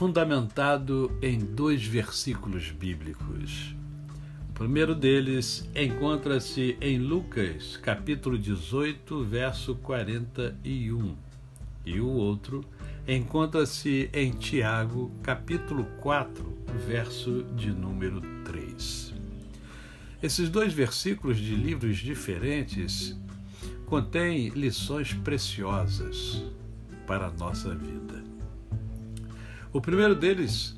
fundamentado em dois versículos bíblicos. O primeiro deles encontra-se em Lucas, capítulo 18, verso 41, e o outro encontra-se em Tiago, capítulo 4, verso de número 3. Esses dois versículos de livros diferentes contêm lições preciosas para a nossa vida. O primeiro deles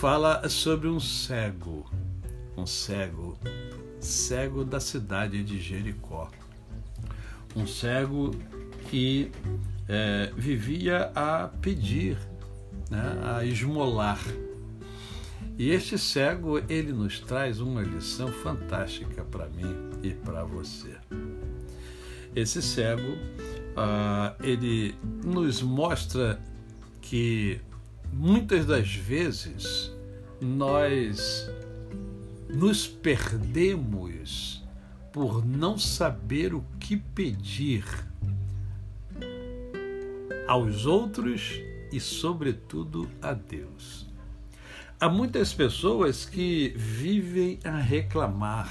fala sobre um cego, um cego, cego da cidade de Jericó. Um cego que é, vivia a pedir, né, a esmolar. E este cego, ele nos traz uma lição fantástica para mim e para você. Esse cego, ah, ele nos mostra que muitas das vezes nós nos perdemos por não saber o que pedir aos outros e, sobretudo, a Deus. Há muitas pessoas que vivem a reclamar,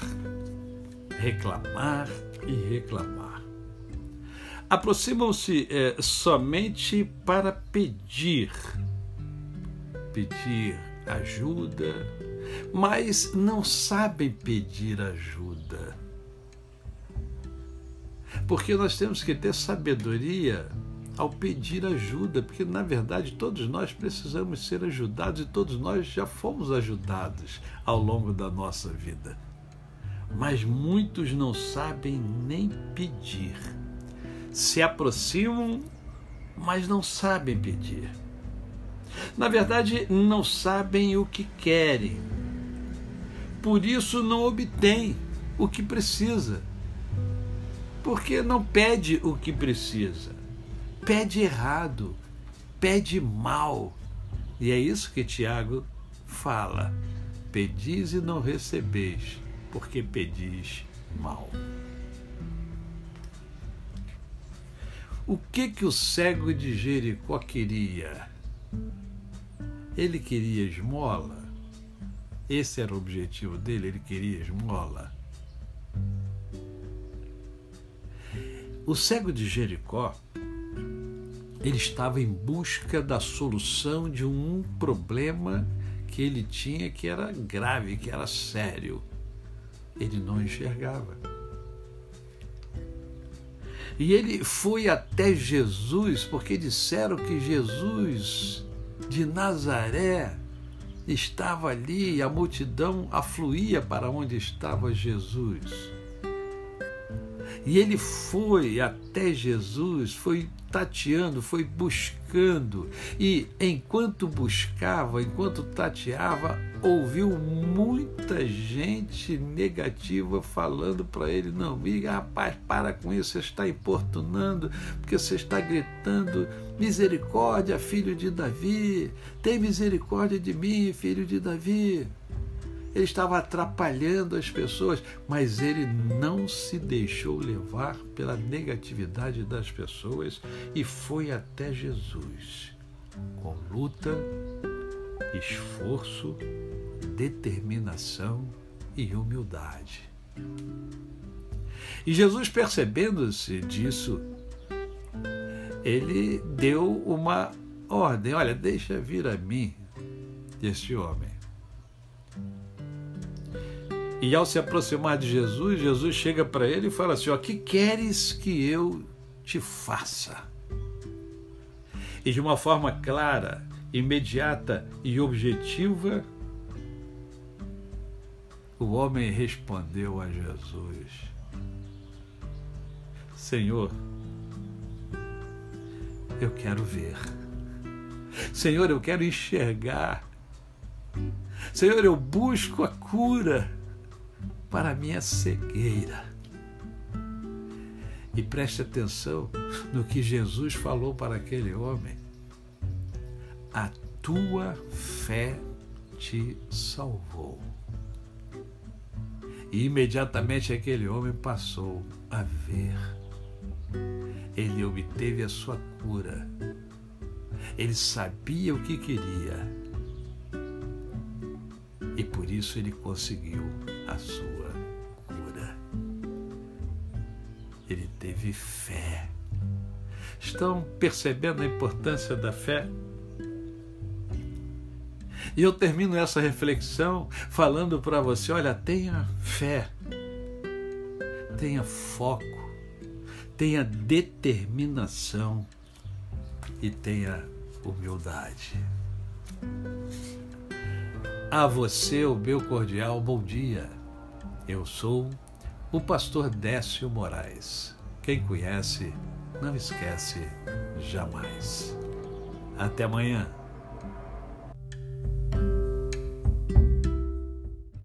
reclamar e reclamar. Aproximam-se é, somente para pedir pedir ajuda, mas não sabem pedir ajuda. Porque nós temos que ter sabedoria ao pedir ajuda, porque na verdade todos nós precisamos ser ajudados e todos nós já fomos ajudados ao longo da nossa vida. Mas muitos não sabem nem pedir. Se aproximam, mas não sabem pedir. Na verdade, não sabem o que querem. Por isso não obtém o que precisa. Porque não pede o que precisa. Pede errado, pede mal. E é isso que Tiago fala. Pedis e não recebeis, porque pedis mal. O que que o cego de Jericó queria? Ele queria esmola. Esse era o objetivo dele, ele queria esmola. O cego de Jericó, ele estava em busca da solução de um problema que ele tinha que era grave, que era sério. Ele não enxergava. E ele foi até Jesus, porque disseram que Jesus de Nazaré estava ali e a multidão afluía para onde estava Jesus. E ele foi até Jesus, foi tateando, foi buscando. E enquanto buscava, enquanto tateava, ouviu muita gente negativa falando para ele: Não, amiga, rapaz, para com isso, você está importunando, porque você está gritando: Misericórdia, filho de Davi, tem misericórdia de mim, filho de Davi ele estava atrapalhando as pessoas, mas ele não se deixou levar pela negatividade das pessoas e foi até Jesus com luta, esforço, determinação e humildade. E Jesus, percebendo-se disso, ele deu uma ordem: olha, deixa vir a mim este homem. E ao se aproximar de Jesus, Jesus chega para ele e fala assim: O que queres que eu te faça? E de uma forma clara, imediata e objetiva, o homem respondeu a Jesus: Senhor, eu quero ver. Senhor, eu quero enxergar. Senhor, eu busco a cura para minha cegueira. E preste atenção no que Jesus falou para aquele homem. A tua fé te salvou. E imediatamente aquele homem passou a ver. Ele obteve a sua cura. Ele sabia o que queria. E por isso ele conseguiu a sua teve fé. Estão percebendo a importância da fé? E eu termino essa reflexão falando para você: olha, tenha fé, tenha foco, tenha determinação e tenha humildade. A você o meu cordial bom dia. Eu sou o pastor Décio Moraes. Quem conhece, não esquece jamais. Até amanhã.